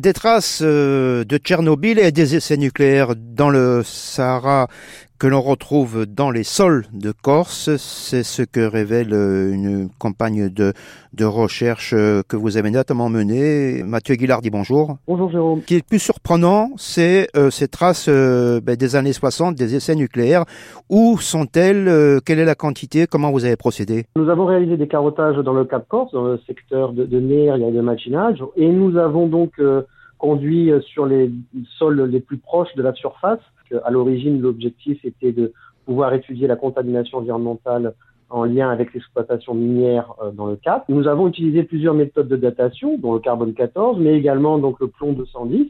Des traces euh, de Tchernobyl et des essais nucléaires dans le Sahara que l'on retrouve dans les sols de Corse. C'est ce que révèle euh, une campagne de, de recherche euh, que vous avez notamment menée. Mathieu Guillard dit bonjour. Bonjour Jérôme. Ce qui est le plus surprenant, c'est ces traces ben, des années 60, des essais nucléaires. Où sont-elles Quelle est la quantité Comment vous avez procédé? Nous avons réalisé des carottages dans le Cap Corse, dans le secteur de, de et de Machinage, et nous avons donc conduit euh, sur les sols les plus proches de la surface. À l'origine, l'objectif était de pouvoir étudier la contamination environnementale en lien avec l'exploitation minière euh, dans le Cap. Nous avons utilisé plusieurs méthodes de datation, dont le carbone 14, mais également donc le plomb 210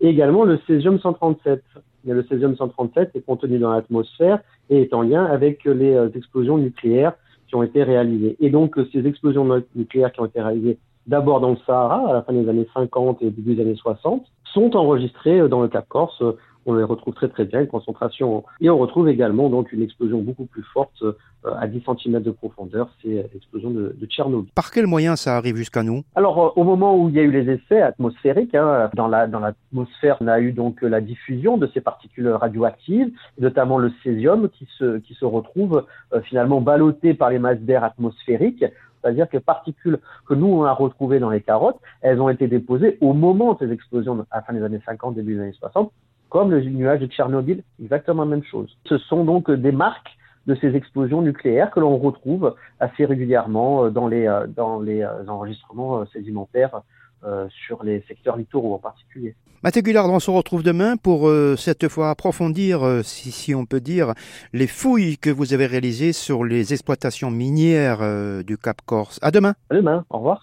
et également le césium 137. le césium 137 est contenu dans l'atmosphère et est en lien avec les euh, explosions nucléaires qui ont été réalisées. Et donc ces explosions nucléaires qui ont été réalisées d'abord dans le Sahara, à la fin des années 50 et début des années 60, sont enregistrés euh, dans le Cap Corse. On les retrouve très très bien, une concentration. Et on retrouve également donc une explosion beaucoup plus forte euh, à 10 cm de profondeur, c'est euh, l'explosion de, de, Tchernobyl. Par quel moyen ça arrive jusqu'à nous? Alors au moment où il y a eu les essais atmosphériques, hein, dans la dans l'atmosphère, on a eu donc la diffusion de ces particules radioactives, notamment le césium qui se qui se retrouve finalement ballotté par les masses d'air atmosphériques c'est-à-dire que les particules que nous, on a retrouvées dans les carottes, elles ont été déposées au moment de ces explosions à la fin des années 50, début des années 60, comme le nuage de Tchernobyl, exactement la même chose. Ce sont donc des marques de ces explosions nucléaires que l'on retrouve assez régulièrement euh, dans les, euh, dans les euh, enregistrements sédimentaires sur les secteurs littoraux en particulier. Mathieu Guillard, on se retrouve demain pour cette fois approfondir, si, si, on peut dire, les fouilles que vous avez réalisées sur les exploitations minières du Cap Corse. À demain. À demain. Au revoir.